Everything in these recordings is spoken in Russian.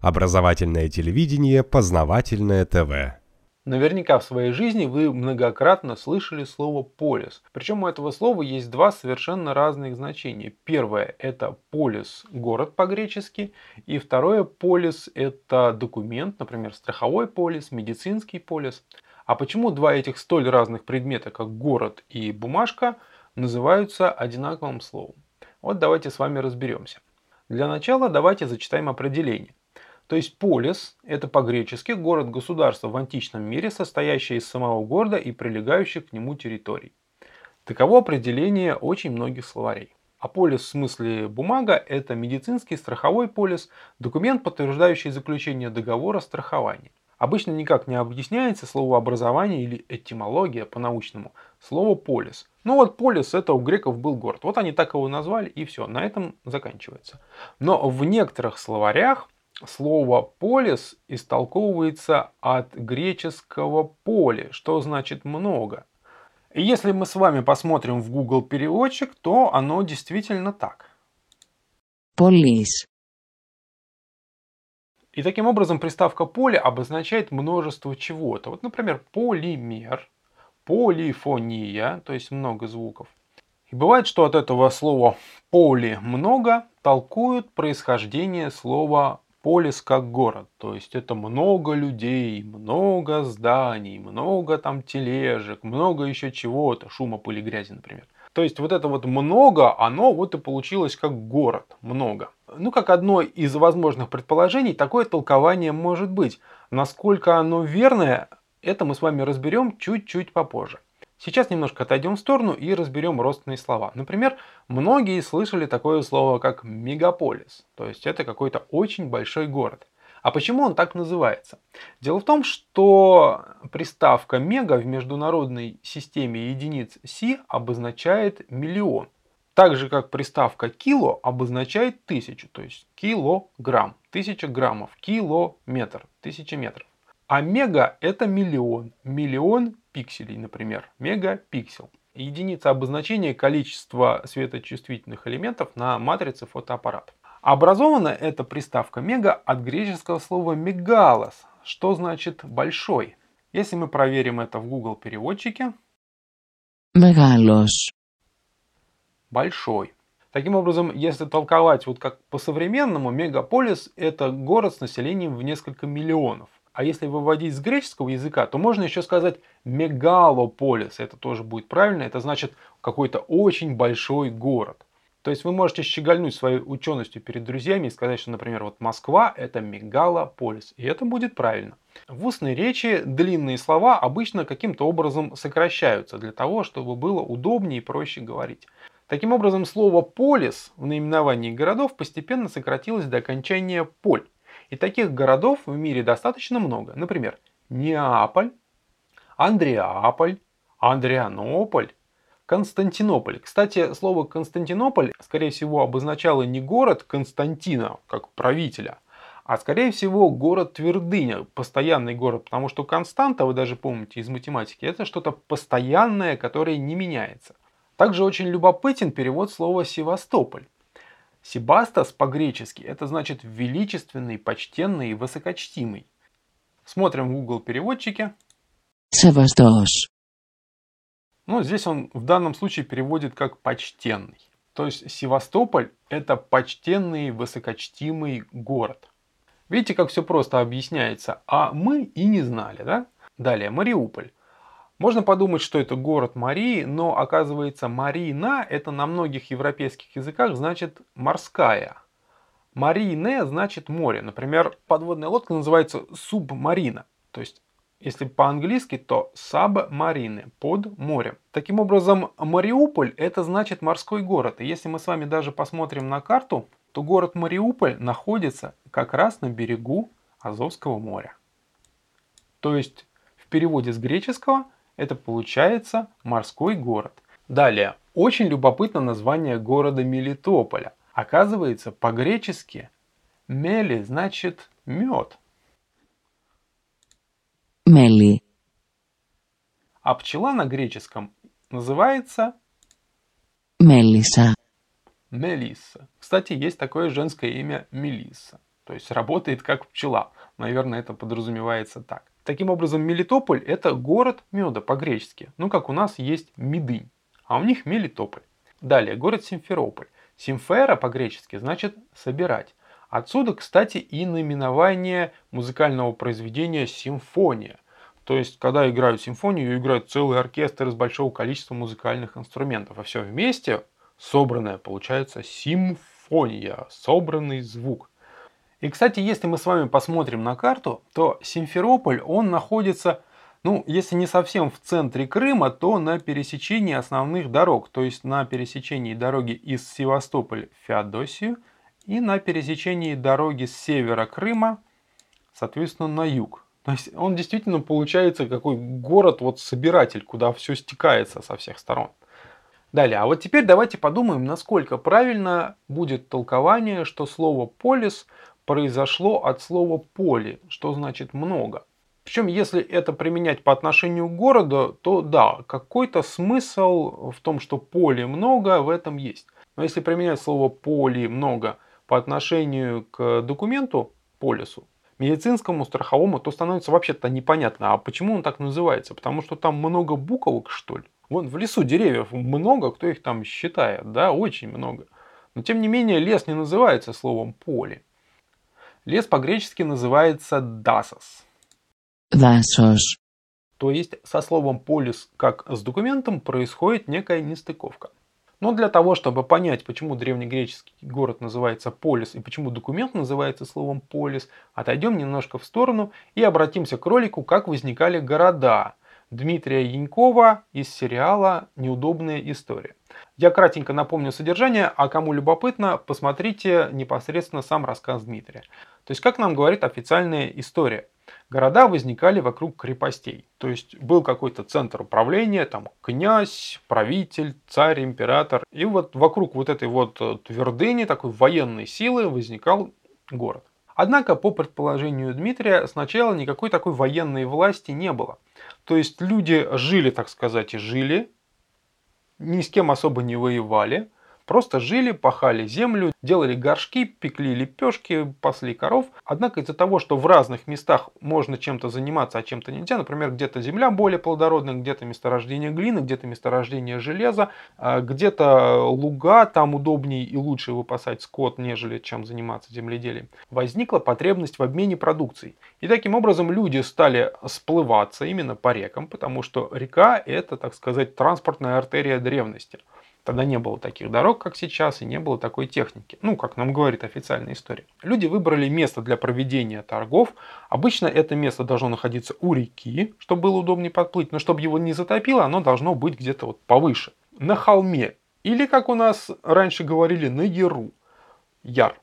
Образовательное телевидение, познавательное ТВ. Наверняка в своей жизни вы многократно слышали слово «полис». Причем у этого слова есть два совершенно разных значения. Первое – это полис – город по-гречески. И второе – полис – это документ, например, страховой полис, медицинский полис. А почему два этих столь разных предмета, как город и бумажка, называются одинаковым словом? Вот давайте с вами разберемся. Для начала давайте зачитаем определение. То есть полис – это по-гречески город-государство в античном мире, состоящее из самого города и прилегающих к нему территорий. Таково определение очень многих словарей. А полис в смысле бумага – это медицинский страховой полис, документ, подтверждающий заключение договора страхования. Обычно никак не объясняется слово образование или этимология по-научному. Слово полис. Ну вот полис это у греков был город. Вот они так его назвали и все, на этом заканчивается. Но в некоторых словарях слово «полис» истолковывается от греческого «поле», что значит «много». И если мы с вами посмотрим в Google переводчик, то оно действительно так. Полис. И таким образом приставка «поле» обозначает множество чего-то. Вот, например, полимер, полифония, то есть много звуков. И бывает, что от этого слова «поли» много толкуют происхождение слова Полис как город, то есть это много людей, много зданий, много там тележек, много еще чего-то, шума, пыли, грязи, например. То есть вот это вот много, оно вот и получилось как город, много. Ну, как одно из возможных предположений, такое толкование может быть. Насколько оно верное, это мы с вами разберем чуть-чуть попозже. Сейчас немножко отойдем в сторону и разберем родственные слова. Например, многие слышали такое слово, как мегаполис. То есть это какой-то очень большой город. А почему он так называется? Дело в том, что приставка мега в международной системе единиц Си обозначает миллион. Так же, как приставка кило обозначает тысячу, то есть килограмм, тысяча граммов, километр, тысяча метров. А мега это миллион, миллион пикселей, например, мегапиксел. Единица обозначения количества светочувствительных элементов на матрице фотоаппарата. Образована эта приставка мега от греческого слова мегалос, что значит большой. Если мы проверим это в Google переводчике. Мегалос. Большой. Таким образом, если толковать вот как по-современному, мегаполис это город с населением в несколько миллионов. А если выводить с греческого языка, то можно еще сказать мегалополис. Это тоже будет правильно. Это значит какой-то очень большой город. То есть вы можете щегольнуть своей ученостью перед друзьями и сказать, что, например, вот Москва это мегалополис. И это будет правильно. В устной речи длинные слова обычно каким-то образом сокращаются для того, чтобы было удобнее и проще говорить. Таким образом, слово «полис» в наименовании городов постепенно сократилось до окончания «поль». И таких городов в мире достаточно много. Например, Неаполь, Андреаполь, Андрианополь, Константинополь. Кстати, слово Константинополь, скорее всего, обозначало не город Константина, как правителя, а скорее всего город Твердыня, постоянный город, потому что Константа, вы даже помните из математики, это что-то постоянное, которое не меняется. Также очень любопытен перевод слова Севастополь. Себастас по-гречески это значит величественный, почтенный и высокочтимый. Смотрим в Google переводчике. Севастос. Ну, здесь он в данном случае переводит как почтенный. То есть Севастополь это почтенный, высокочтимый город. Видите, как все просто объясняется, а мы и не знали, да? Далее, Мариуполь. Можно подумать, что это город Марии, но оказывается Марина это на многих европейских языках значит морская. Марине значит море. Например, подводная лодка называется субмарина. То есть, если по-английски, то сабмарины, под морем. Таким образом, Мариуполь это значит морской город. И если мы с вами даже посмотрим на карту, то город Мариуполь находится как раз на берегу Азовского моря. То есть, в переводе с греческого – это получается морской город. Далее, очень любопытно название города Мелитополя. Оказывается, по-гречески мели значит мед. Мели. А пчела на греческом называется Мелиса. Мелисса. Кстати, есть такое женское имя Мелисса. То есть работает как пчела. Наверное, это подразумевается так. Таким образом, Мелитополь – это город меда по-гречески. Ну, как у нас есть Медынь, а у них Мелитополь. Далее, город Симферополь. Симфера по-гречески значит «собирать». Отсюда, кстати, и наименование музыкального произведения «симфония». То есть, когда играют симфонию, играют целый оркестр из большого количества музыкальных инструментов. А все вместе собранное получается симфония, собранный звук. И, кстати, если мы с вами посмотрим на карту, то Симферополь, он находится, ну, если не совсем в центре Крыма, то на пересечении основных дорог. То есть на пересечении дороги из Севастополя в Феодосию и на пересечении дороги с севера Крыма, соответственно, на юг. То есть он действительно получается какой город, вот собиратель, куда все стекается со всех сторон. Далее, а вот теперь давайте подумаем, насколько правильно будет толкование, что слово «полис» произошло от слова «поли», что значит «много». Причем, если это применять по отношению к городу, то да, какой-то смысл в том, что поле много, в этом есть. Но если применять слово поле много по отношению к документу, полису, медицинскому, страховому, то становится вообще-то непонятно, а почему он так называется? Потому что там много буквок, что ли? Вон в лесу деревьев много, кто их там считает, да, очень много. Но тем не менее лес не называется словом поле. Лес по-гречески называется дасос. Дасос. То есть со словом полис как с документом происходит некая нестыковка. Но для того, чтобы понять, почему древнегреческий город называется полис и почему документ называется словом полис, отойдем немножко в сторону и обратимся к ролику «Как возникали города» Дмитрия Янькова из сериала «Неудобная история». Я кратенько напомню содержание, а кому любопытно, посмотрите непосредственно сам рассказ Дмитрия. То есть, как нам говорит официальная история – города возникали вокруг крепостей. То есть был какой-то центр управления, там князь, правитель, царь, император. И вот вокруг вот этой вот э, твердыни, такой военной силы возникал город. Однако, по предположению Дмитрия, сначала никакой такой военной власти не было. То есть люди жили, так сказать, и жили, ни с кем особо не воевали, Просто жили, пахали землю, делали горшки, пекли лепешки, пасли коров. Однако из-за того, что в разных местах можно чем-то заниматься, а чем-то нельзя, например, где-то земля более плодородная, где-то месторождение глины, где-то месторождение железа, а где-то луга, там удобнее и лучше выпасать скот, нежели чем заниматься земледелием. Возникла потребность в обмене продукцией. И таким образом люди стали сплываться именно по рекам, потому что река это, так сказать, транспортная артерия древности. Тогда не было таких дорог, как сейчас, и не было такой техники. Ну, как нам говорит официальная история. Люди выбрали место для проведения торгов. Обычно это место должно находиться у реки, чтобы было удобнее подплыть. Но чтобы его не затопило, оно должно быть где-то вот повыше. На холме. Или, как у нас раньше говорили, на яру. Яр.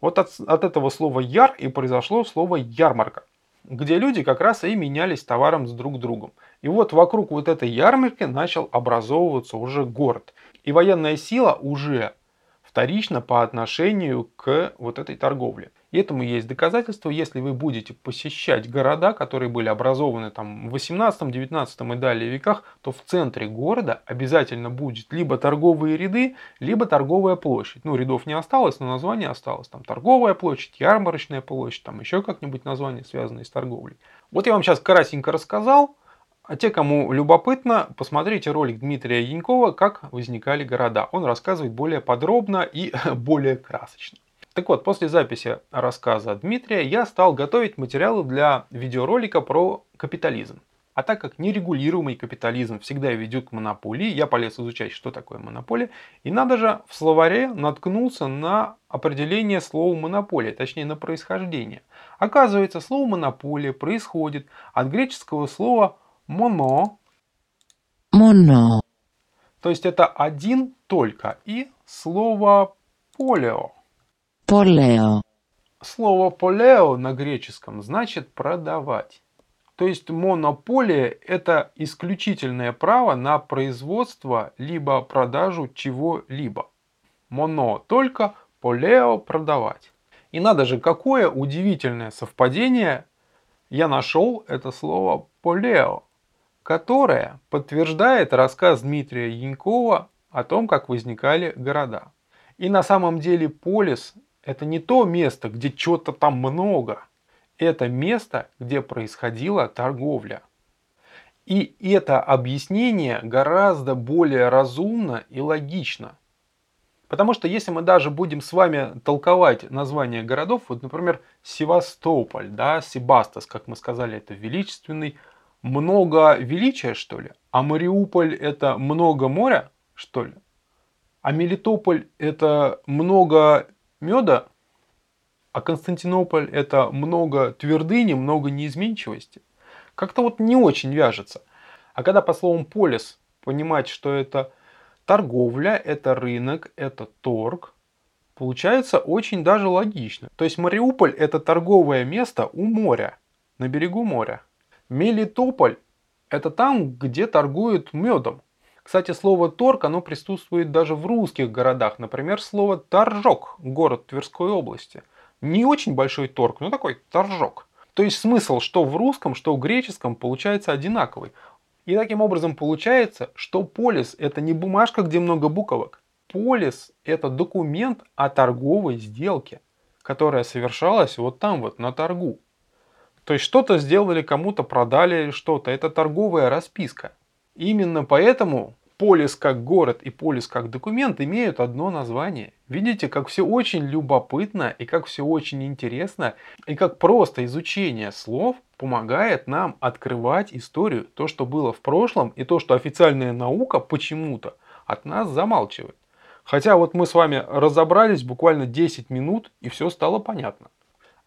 Вот от, от этого слова яр и произошло слово ярмарка где люди как раз и менялись товаром с друг другом. И вот вокруг вот этой ярмарки начал образовываться уже город. И военная сила уже вторично по отношению к вот этой торговле. И этому есть доказательство, если вы будете посещать города, которые были образованы там в 18, 19 и далее веках, то в центре города обязательно будет либо торговые ряды, либо торговая площадь. Ну, рядов не осталось, но название осталось. Там торговая площадь, ярмарочная площадь, там еще как-нибудь название, связанное с торговлей. Вот я вам сейчас коротенько рассказал, а те, кому любопытно, посмотрите ролик Дмитрия Янькова «Как возникали города». Он рассказывает более подробно и более красочно. Так вот, после записи рассказа Дмитрия я стал готовить материалы для видеоролика про капитализм. А так как нерегулируемый капитализм всегда ведет к монополии, я полез изучать, что такое монополия, и надо же в словаре наткнулся на определение слова монополия, точнее на происхождение. Оказывается, слово монополия происходит от греческого слова моно. Моно. То есть это один только. И слово полео. Полео. Слово полео на греческом значит продавать. То есть монополия – это исключительное право на производство либо продажу чего-либо. Моно – только, полео – продавать. И надо же, какое удивительное совпадение я нашел это слово полео которая подтверждает рассказ Дмитрия Янькова о том, как возникали города. И на самом деле полис это не то место, где чего-то там много. Это место, где происходила торговля. И это объяснение гораздо более разумно и логично. Потому что если мы даже будем с вами толковать названия городов, вот, например, Севастополь, да, Себастос, как мы сказали, это величественный, много величия, что ли? А Мариуполь это много моря, что ли? А Мелитополь это много меда, а Константинополь это много твердыни, много неизменчивости. Как-то вот не очень вяжется. А когда по словам полис понимать, что это торговля, это рынок, это торг, получается очень даже логично. То есть Мариуполь это торговое место у моря, на берегу моря. Мелитополь это там, где торгуют медом. Кстати, слово торг, оно присутствует даже в русских городах. Например, слово торжок, город Тверской области. Не очень большой торг, но такой торжок. То есть смысл, что в русском, что в греческом, получается одинаковый. И таким образом получается, что полис это не бумажка, где много буквок. Полис это документ о торговой сделке, которая совершалась вот там вот на торгу. То есть что-то сделали, кому-то продали что-то. Это торговая расписка. Именно поэтому полис как город и полис как документ имеют одно название. Видите, как все очень любопытно и как все очень интересно, и как просто изучение слов помогает нам открывать историю, то, что было в прошлом, и то, что официальная наука почему-то от нас замалчивает. Хотя вот мы с вами разобрались буквально 10 минут, и все стало понятно.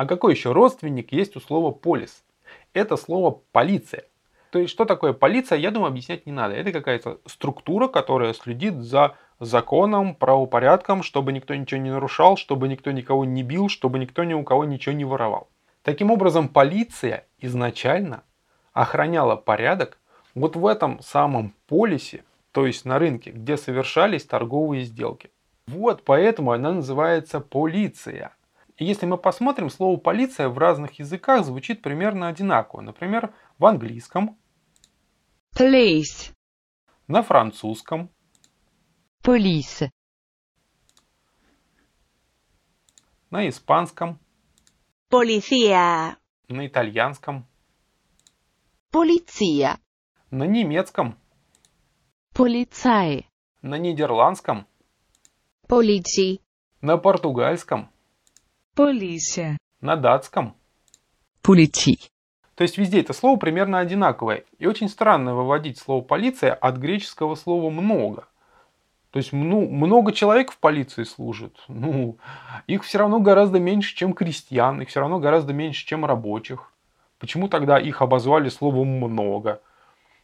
А какой еще родственник есть у слова полис? Это слово полиция. То есть, что такое полиция, я думаю, объяснять не надо. Это какая-то структура, которая следит за законом, правопорядком, чтобы никто ничего не нарушал, чтобы никто никого не бил, чтобы никто ни у кого ничего не воровал. Таким образом, полиция изначально охраняла порядок вот в этом самом полисе, то есть на рынке, где совершались торговые сделки. Вот поэтому она называется полиция. И если мы посмотрим, слово полиция в разных языках звучит примерно одинаково. Например, в английском Police. на французском, Police. на испанском, Policía. на итальянском, Polizia. на немецком, Polizei. на нидерландском, Politie. на португальском, Policia. на датском. Politie. То есть везде это слово примерно одинаковое. И очень странно выводить слово полиция от греческого слова много. То есть ну, много человек в полиции служит. Ну, их все равно гораздо меньше, чем крестьян, их все равно гораздо меньше, чем рабочих. Почему тогда их обозвали словом много?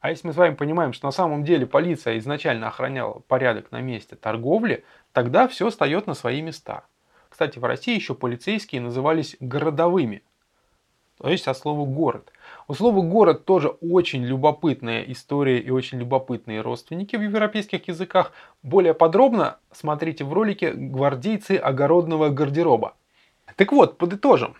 А если мы с вами понимаем, что на самом деле полиция изначально охраняла порядок на месте торговли, тогда все встает на свои места. Кстати, в России еще полицейские назывались городовыми. То есть от слова город. У слова город тоже очень любопытная история и очень любопытные родственники в европейских языках. Более подробно смотрите в ролике «Гвардейцы огородного гардероба». Так вот, подытожим.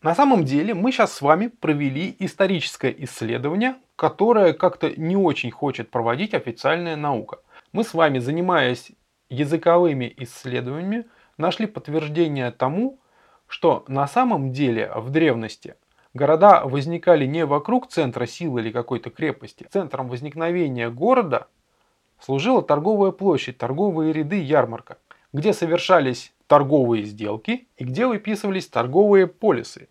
На самом деле мы сейчас с вами провели историческое исследование, которое как-то не очень хочет проводить официальная наука. Мы с вами, занимаясь языковыми исследованиями, нашли подтверждение тому, что на самом деле в древности города возникали не вокруг центра силы или какой-то крепости. Центром возникновения города служила торговая площадь, торговые ряды, ярмарка, где совершались торговые сделки и где выписывались торговые полисы.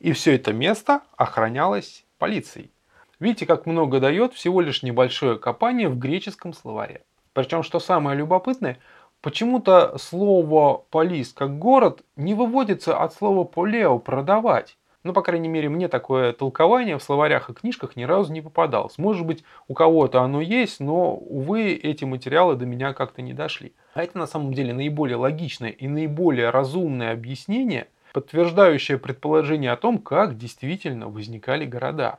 И все это место охранялось полицией. Видите, как много дает всего лишь небольшое копание в греческом словаре. Причем, что самое любопытное, почему-то слово «полис» как город не выводится от слова «полео» – «продавать». Ну, по крайней мере, мне такое толкование в словарях и книжках ни разу не попадалось. Может быть, у кого-то оно есть, но, увы, эти материалы до меня как-то не дошли. А это на самом деле наиболее логичное и наиболее разумное объяснение, подтверждающее предположение о том, как действительно возникали города.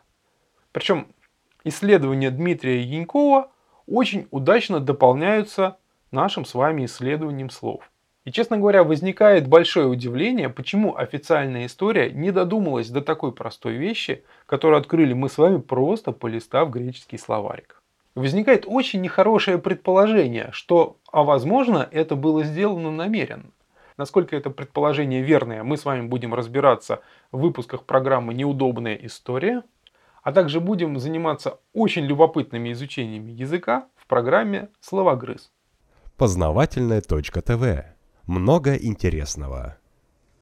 Причем исследования Дмитрия Янькова очень удачно дополняются нашим с вами исследованием слов. И, честно говоря, возникает большое удивление, почему официальная история не додумалась до такой простой вещи, которую открыли мы с вами просто полистав греческий словарик. Возникает очень нехорошее предположение, что, а возможно, это было сделано намеренно. Насколько это предположение верное, мы с вами будем разбираться в выпусках программы «Неудобная история», а также будем заниматься очень любопытными изучениями языка в программе «Словогрыз». Познавательная. Много интересного.